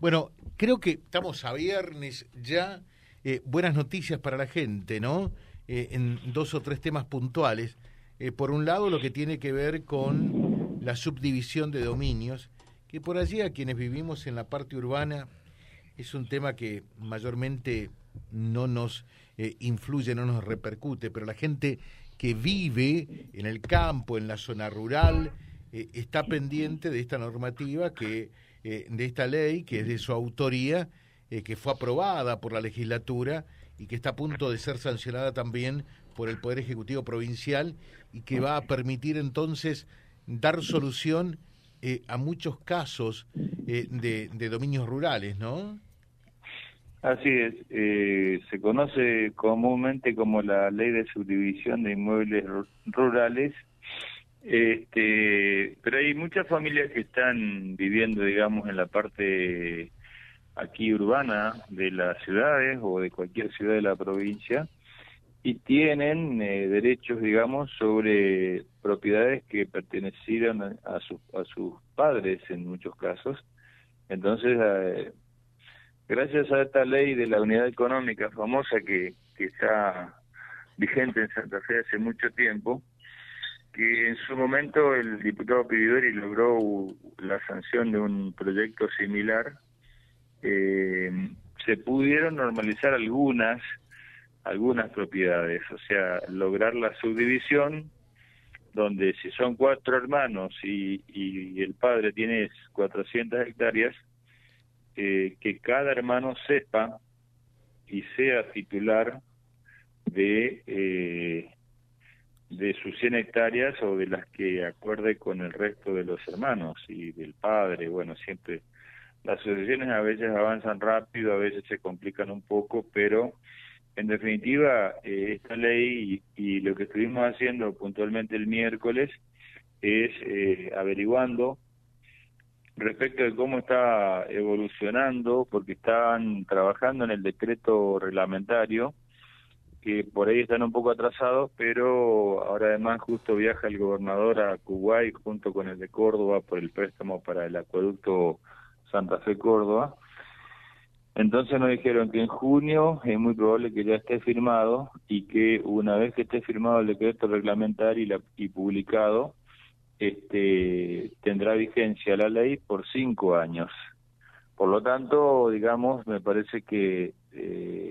Bueno, creo que estamos a viernes ya. Eh, buenas noticias para la gente, ¿no? Eh, en dos o tres temas puntuales. Eh, por un lado, lo que tiene que ver con la subdivisión de dominios, que por allí a quienes vivimos en la parte urbana es un tema que mayormente no nos influye, no nos repercute, pero la gente que vive en el campo, en la zona rural, está pendiente de esta normativa que eh, de esta ley, que es de su autoría, eh, que fue aprobada por la legislatura y que está a punto de ser sancionada también por el Poder Ejecutivo Provincial y que va a permitir entonces dar solución eh, a muchos casos de, de, dominios rurales, ¿no? Así es, se conoce comúnmente como la ley de subdivisión de inmuebles rurales este, pero hay muchas familias que están viviendo, digamos, en la parte aquí urbana de las ciudades o de cualquier ciudad de la provincia y tienen eh, derechos, digamos, sobre propiedades que pertenecieron a, sus a sus padres en muchos casos. Entonces, eh, gracias a esta ley de la unidad económica famosa que, que está vigente en Santa Fe hace mucho tiempo, que en su momento el diputado Pividori logró la sanción de un proyecto similar, eh, se pudieron normalizar algunas algunas propiedades, o sea, lograr la subdivisión donde si son cuatro hermanos y, y el padre tiene 400 hectáreas, eh, que cada hermano sepa y sea titular de eh, de sus 100 hectáreas o de las que acuerde con el resto de los hermanos y del padre. Bueno, siempre las asociaciones a veces avanzan rápido, a veces se complican un poco, pero en definitiva eh, esta ley y, lo que estuvimos haciendo puntualmente el miércoles es eh, averiguando respecto de cómo está evolucionando, porque estaban trabajando en el decreto reglamentario, que por ahí están un poco atrasados, pero ahora además justo viaja el gobernador a Kuwait junto con el de Córdoba por el préstamo para el acueducto Santa Fe Córdoba. Entonces nos dijeron que en junio es muy probable que ya esté firmado y que una vez que esté firmado el decreto reglamentario y, publicado, este, tendrá vigencia la ley por cinco años. Por lo tanto, digamos, me parece que eh,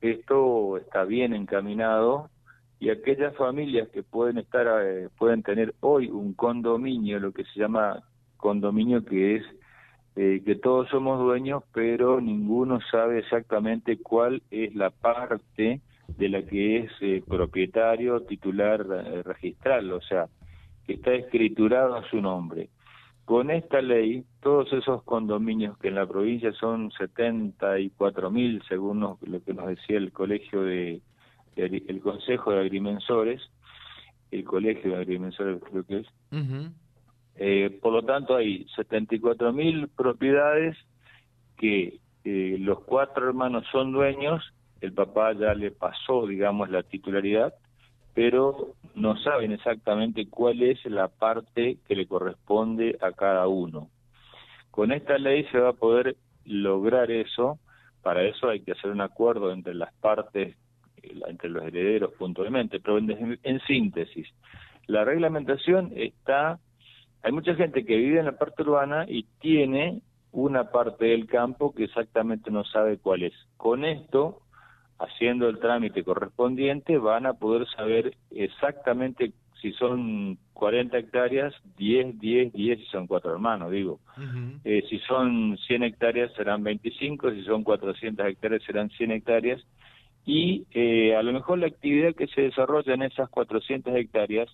esto está bien encaminado y aquellas familias que pueden estar eh, pueden tener hoy un condominio, lo que se llama condominio que es eh, que todos somos dueños, pero ninguno sabe exactamente cuál es la parte de la que es eh, propietario titular registral, o sea, que está escriturado a su nombre. Con esta ley, todos esos condominios que en la provincia son 74 mil, según lo que nos decía el colegio de, el Consejo de Agrimensores, el Colegio de Agrimensores creo que es, eh, por lo tanto hay 74 mil propiedades que eh, los cuatro hermanos son dueños, el papá ya le pasó, digamos, la titularidad, pero no saben exactamente cuál es la parte que le corresponde a cada uno. Con esta ley se va a poder lograr eso, para eso hay que hacer un acuerdo entre las partes, entre los herederos puntualmente, pero en, síntesis, la reglamentación está, hay mucha gente que vive en la parte urbana y tiene una parte del campo que exactamente no sabe cuál es. Con esto haciendo el trámite correspondiente, van a poder saber exactamente si son 40 hectáreas, 10, 10, 10 si son cuatro hermanos, digo. eh, si son 100 hectáreas serán 25, si son 400 hectáreas serán 100 hectáreas. Y eh, a lo mejor la actividad que se desarrolla en esas 400 hectáreas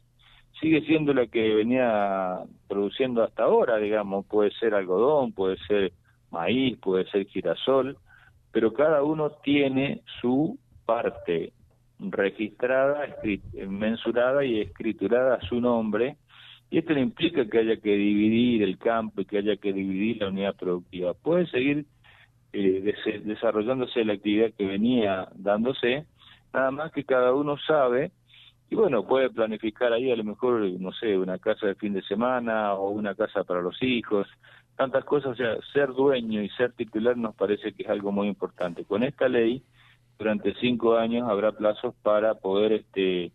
sigue siendo la que venía produciendo hasta ahora, digamos, puede ser algodón, puede ser maíz, puede ser girasol, pero cada uno tiene su parte registrada, mensurada y escriturada a su nombre, y esto no implica que haya que dividir el campo y que haya que dividir la unidad productiva. Puede seguir eh, desarrollándose la actividad que venía dándose, nada más que cada uno sabe, y bueno, puede planificar ahí a lo mejor, no sé, una casa de fin de semana o una casa para los hijos, tantas cosas, o sea, ser dueño y ser titular nos parece que es algo muy importante. Con esta ley, durante cinco años habrá plazos para poder este,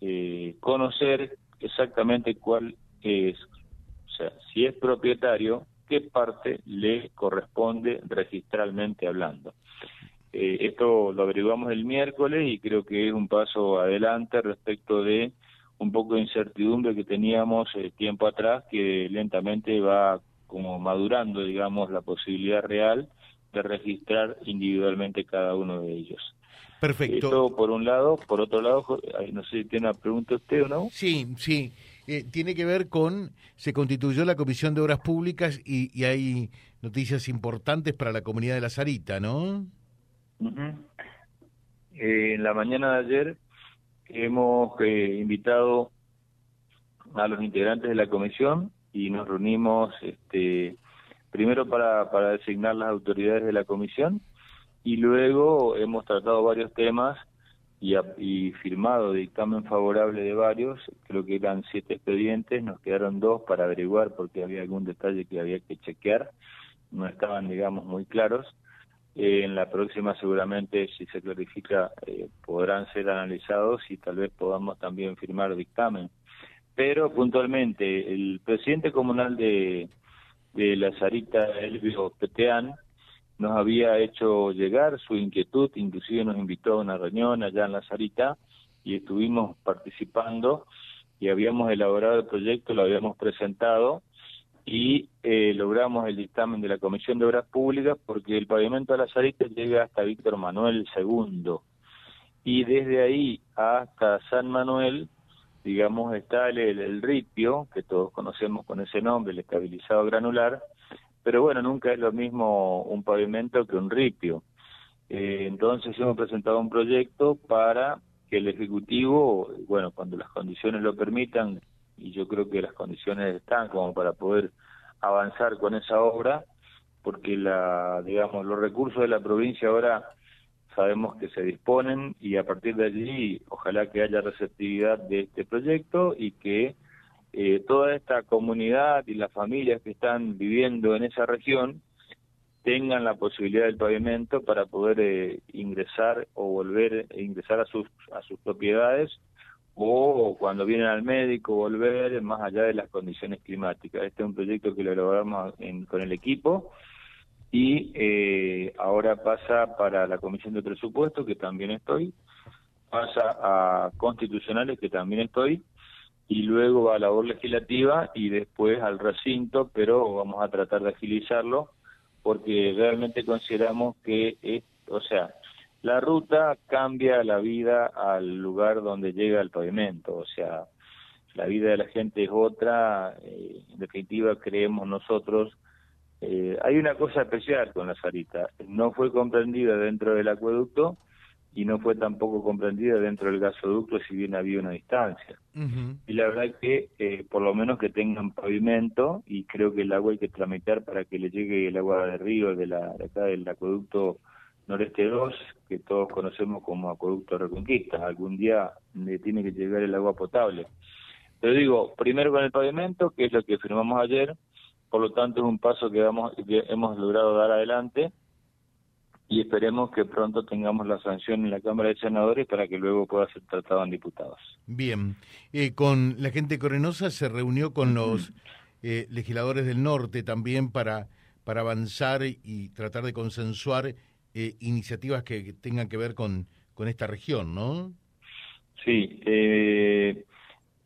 eh, conocer exactamente cuál es, o sea, si es propietario, qué parte le corresponde registralmente hablando. Eh, esto lo averiguamos el miércoles y creo que es un paso adelante respecto de un poco de incertidumbre que teníamos eh, tiempo atrás, que lentamente va como madurando, digamos, la posibilidad real de registrar individualmente cada uno de ellos. Perfecto. Esto por un lado, por otro lado, no sé si tiene una pregunta usted o no. Sí, sí. Eh, tiene que ver con, se constituyó la Comisión de Obras Públicas y, hay noticias importantes para la comunidad de La Sarita, ¿no? Eh, en la mañana de ayer hemos eh, invitado a los integrantes de la comisión y nos reunimos este, primero para, para designar las autoridades de la comisión y luego hemos tratado varios temas y, y, firmado dictamen favorable de varios, creo que eran siete expedientes, nos quedaron dos para averiguar porque había algún detalle que había que chequear, no estaban, digamos, muy claros. Eh, en la próxima seguramente, si se clarifica, eh, podrán ser analizados y tal vez podamos también firmar dictamen. Pero puntualmente, el presidente comunal de, de La Sarita, Elvio Peteán, nos había hecho llegar su inquietud, inclusive nos invitó a una reunión allá en La Sarita y estuvimos participando y habíamos elaborado el proyecto, lo habíamos presentado y eh, logramos el dictamen de la Comisión de Obras Públicas porque el pavimento de La Sarita llega hasta Víctor Manuel II y desde ahí hasta San Manuel digamos está el, el ripio que todos conocemos con ese nombre, el estabilizado granular, pero bueno, nunca es lo mismo un pavimento que un ripio. Eh, entonces hemos presentado un proyecto para que el Ejecutivo, bueno, cuando las condiciones lo permitan, y yo creo que las condiciones están como para poder avanzar con esa obra, porque la, digamos, los recursos de la provincia ahora sabemos que se disponen y a partir de allí ojalá que haya receptividad de este proyecto y que eh, toda esta comunidad y las familias que están viviendo en esa región tengan la posibilidad del pavimento para poder eh, ingresar o volver a ingresar a sus a sus propiedades o cuando vienen al médico volver más allá de las condiciones climáticas. Este es un proyecto que lo elaboramos con el equipo y eh, ahora pasa para la Comisión de Presupuesto, que también estoy, pasa a Constitucionales, que también estoy, y luego a la labor legislativa y después al recinto, pero vamos a tratar de agilizarlo porque realmente consideramos que, o sea, la ruta cambia la vida al lugar donde llega el pavimento, o sea, la vida de la gente es otra, eh, en definitiva creemos nosotros, eh, hay una cosa especial con la Sarita, no fue comprendida dentro del acueducto, y no fue tampoco comprendida dentro del gasoducto si bien había una distancia. Y la verdad que eh, por lo menos que tengan pavimento y creo que el agua hay que tramitar para que le llegue el agua del río de, la, de acá del acueducto Noreste 2, que todos conocemos como acueducto Reconquista. Algún día le tiene que llegar el agua potable. Pero digo, primero con el pavimento, que es lo que firmamos ayer, por lo tanto es un paso que, vamos, que hemos logrado dar adelante y esperemos que pronto tengamos la sanción en la Cámara de Senadores para que luego pueda ser tratado en diputados. Bien, eh, con la gente correnosa se reunió con los eh, legisladores del norte también para, para avanzar y tratar de consensuar eh, iniciativas que tengan que ver con, con esta región, ¿no? Sí,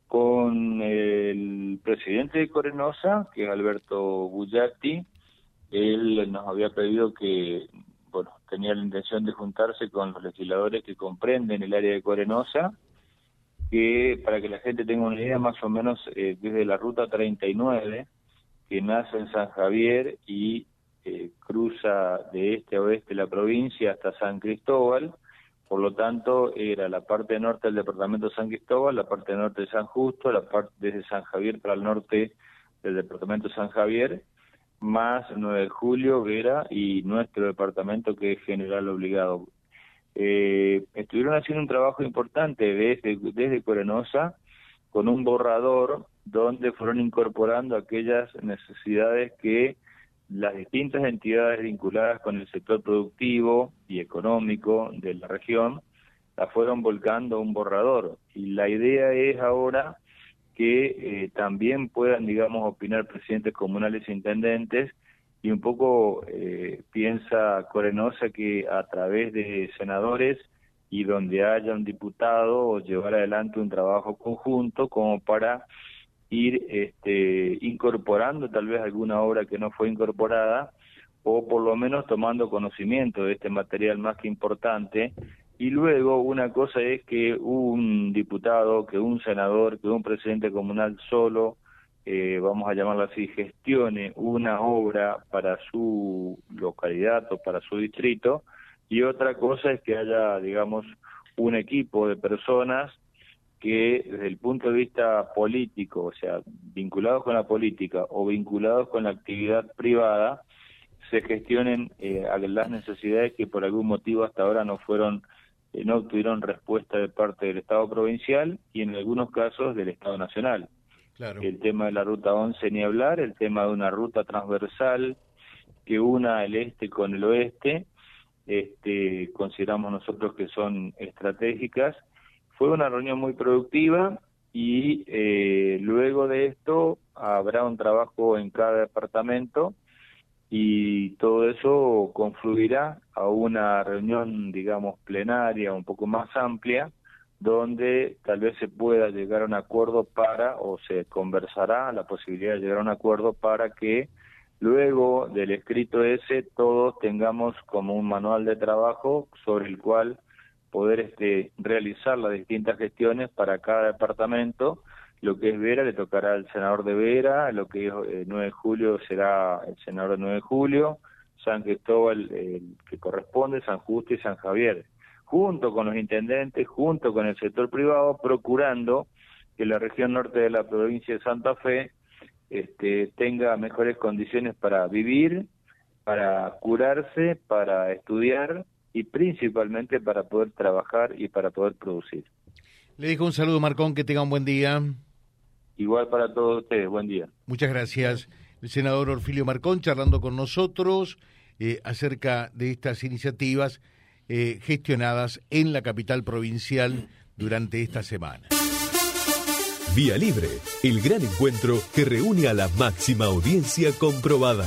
con el presidente de Corenosa, que es Alberto Bullati, él nos había pedido que bueno, tenía la intención de juntarse con los legisladores que comprenden el área de Corenosa, que para que la gente tenga una idea, más o menos eh, desde la ruta 39, que nace en San Javier y eh, cruza de este a oeste la provincia hasta San Cristóbal, por lo tanto era la parte norte del departamento de San Cristóbal, la parte norte de San Justo, la parte desde San Javier para el norte del departamento de San Javier, más 9 de julio, Vera y nuestro departamento que es general obligado. Eh, estuvieron haciendo un trabajo importante desde, desde Corenosa con un borrador donde fueron incorporando aquellas necesidades que las distintas entidades vinculadas con el sector productivo y económico de la región la fueron volcando un borrador. Y la idea es ahora que eh, también puedan, digamos, opinar presidentes comunales e intendentes y un poco eh, piensa Corenosa que a través de senadores y donde haya un diputado llevar adelante un trabajo conjunto como para ir este, incorporando tal vez alguna obra que no fue incorporada o por lo menos tomando conocimiento de este material más que importante. Y luego una cosa es que un diputado, que un senador, que un presidente comunal solo, eh, vamos a llamarlo así, gestione una obra para su localidad o para su distrito, y otra cosa es que haya, digamos, un equipo de personas que desde el punto de vista político, o sea, vinculados con la política o vinculados con la actividad privada, se gestionen eh, las necesidades que por algún motivo hasta ahora no fueron, eh, no obtuvieron respuesta de parte del Estado provincial y en algunos casos del Estado nacional. Claro. El tema de la ruta 11 ni hablar, el tema de una ruta transversal que una el este con el oeste, este, consideramos nosotros que son estratégicas fue una reunión muy productiva y eh, luego de esto habrá un trabajo en cada departamento y todo eso confluirá a una reunión, digamos, plenaria, un poco más amplia, donde tal vez se pueda llegar a un acuerdo para, o se conversará la posibilidad de llegar a un acuerdo para que luego del escrito ese todos tengamos como un manual de trabajo sobre el cual poder este, realizar las distintas gestiones para cada departamento. Lo que es Vera le tocará al senador de Vera, lo que es 9 eh, de julio será el senador de 9 de julio, San Cristóbal el que corresponde, San Justo y San Javier, junto con los intendentes, junto con el sector privado, procurando que la región norte de la provincia de Santa Fe este, tenga mejores condiciones para vivir, para curarse, para estudiar y principalmente para poder trabajar y para poder producir. Le digo un saludo, Marcón, que tenga un buen día. Igual para todos ustedes, buen día. Muchas gracias. El senador Orfilio Marcón charlando con nosotros eh, acerca de estas iniciativas eh, gestionadas en la capital provincial durante esta semana. Vía Libre, el gran encuentro que reúne a la máxima audiencia comprobada.